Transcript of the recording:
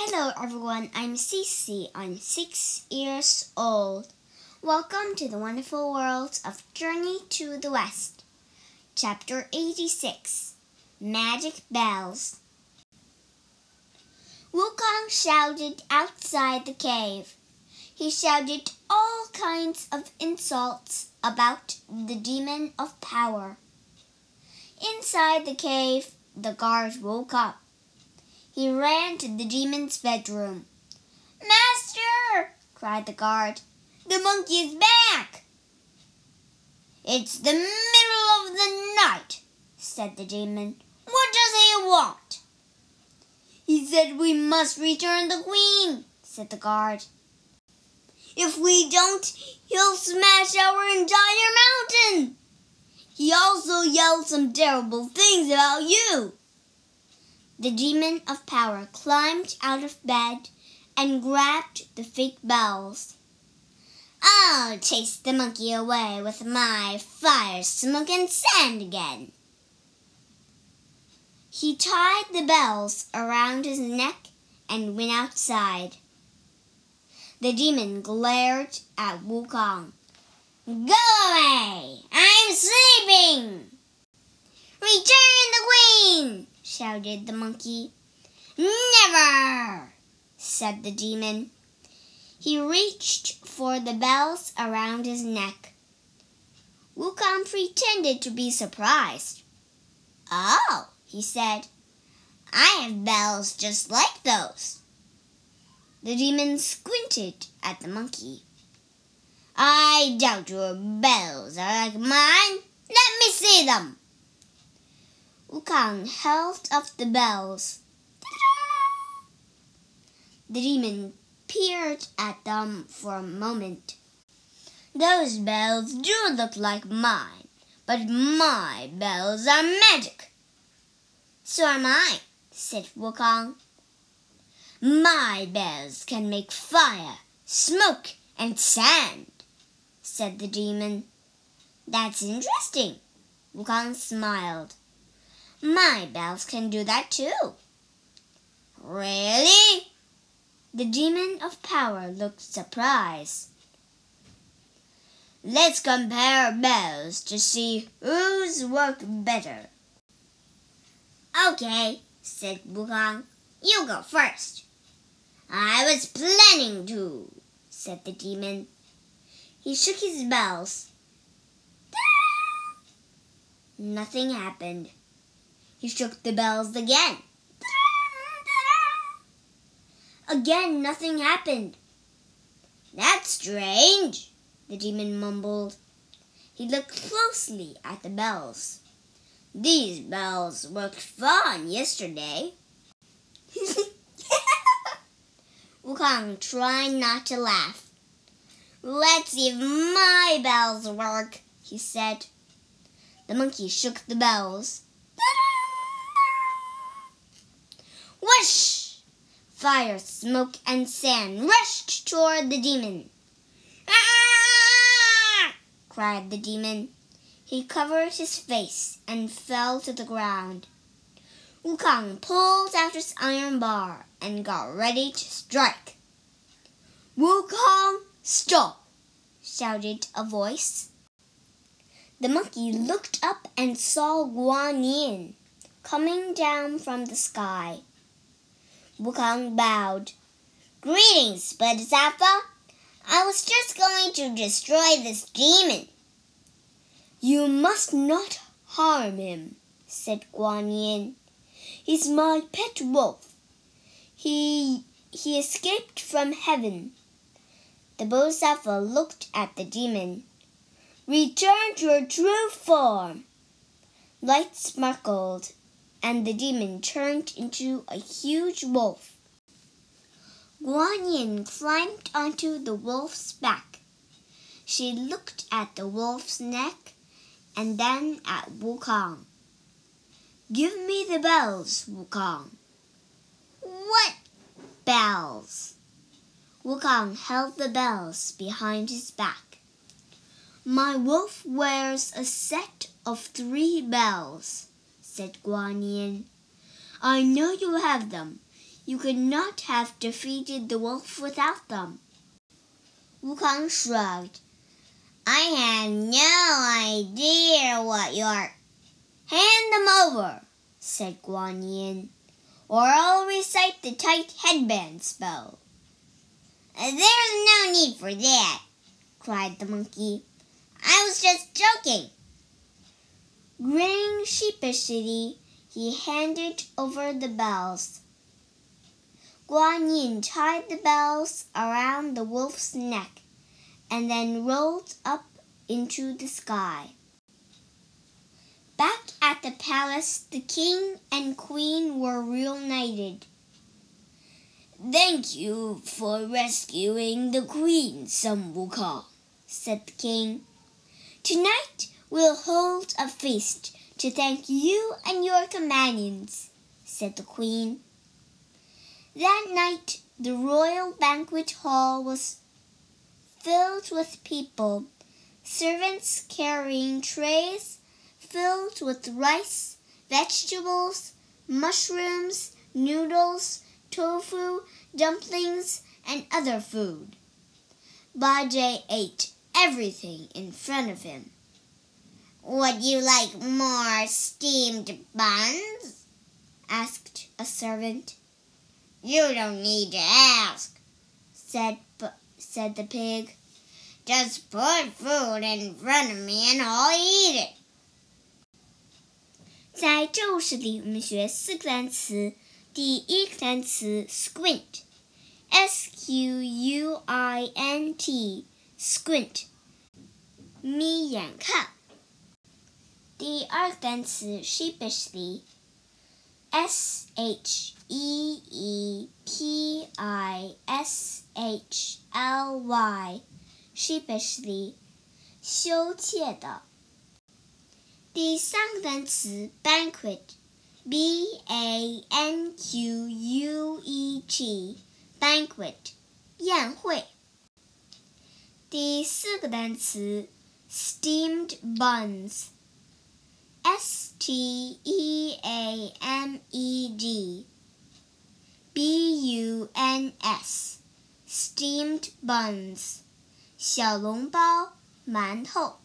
Hello everyone, I'm Cece. I'm six years old. Welcome to the wonderful world of Journey to the West. Chapter 86 Magic Bells. Wukong shouted outside the cave. He shouted all kinds of insults about the demon of power. Inside the cave, the guards woke up. He ran to the demon's bedroom. Master! cried the guard. The monkey is back! It's the middle of the night, said the demon. What does he want? He said we must return the queen, said the guard. If we don't, he'll smash our entire mountain. He also yelled some terrible things about you. The demon of power climbed out of bed and grabbed the fake bells. I'll oh, chase the monkey away with my fire, smoke, and sand again. He tied the bells around his neck and went outside. The demon glared at Wukong. Go away! I'm sleeping! Return! Shouted the monkey. Never! said the demon. He reached for the bells around his neck. Wukong pretended to be surprised. Oh, he said, I have bells just like those. The demon squinted at the monkey. I doubt your bells are like mine. Let me see them. Wukong held up the bells. The demon peered at them for a moment. Those bells do look like mine, but my bells are magic. So are mine, said Wukong. My bells can make fire, smoke, and sand, said the demon. That's interesting. Wukong smiled. My bells can do that too. Really? The demon of power looked surprised. Let's compare bells to see whose work better. Okay, said Wukong. You go first. I was planning to, said the demon. He shook his bells. Nothing happened. He shook the bells again. Again, nothing happened. That's strange, the demon mumbled. He looked closely at the bells. These bells worked fine yesterday. Wukong tried not to laugh. Let's see if my bells work, he said. The monkey shook the bells. Whoosh! Fire, smoke, and sand rushed toward the demon. Ah! cried the demon. He covered his face and fell to the ground. Wukong pulled out his iron bar and got ready to strike. Wukong, stop! shouted a voice. The monkey looked up and saw Guan Yin coming down from the sky. Wukong bowed. Greetings, Bodhisattva. I was just going to destroy this demon. You must not harm him, said Guan Yin. He's my pet wolf. He he escaped from heaven. The Bodhisattva looked at the demon. Return to your true form. Light sparkled and the demon turned into a huge wolf. Guan Yin climbed onto the wolf's back. She looked at the wolf's neck and then at Wukong. Give me the bells, Wukong. What bells? Wukong held the bells behind his back. My wolf wears a set of three bells said Guan Yin. I know you have them. You could not have defeated the wolf without them. Wukong shrugged. I have no idea what you're. Hand them over, said Guan Yin, or I'll recite the tight headband spell. There's no need for that, cried the monkey. I was just joking. Grinning sheepishly, he handed over the bells. Guan Yin tied the bells around the wolf's neck and then rolled up into the sky. Back at the palace, the king and queen were reunited. Thank you for rescuing the queen, Sun Wukong, said the king. Tonight we'll hold a feast to thank you and your companions, said the queen. That night the royal banquet hall was filled with people, servants carrying trays filled with rice, vegetables, mushrooms, noodles, tofu, dumplings, and other food. Bajie ate everything in front of him. Would you like more steamed buns? asked a servant. You don't need to ask, said, said the pig. Just put food in front of me and I'll eat it. 在这故事里，我们学四个单词。第一个单词 squint，s q u i n t，squint，眯眼看。 第二个单词 sheepishly，s h e e p i s h l y，sheepishly，羞怯的。第三个单词 banquet，b a n q u e t，banquet，宴会。第四个单词 steamed buns buns，s t e a m e d，b u n s，steamed buns，小笼包，馒头。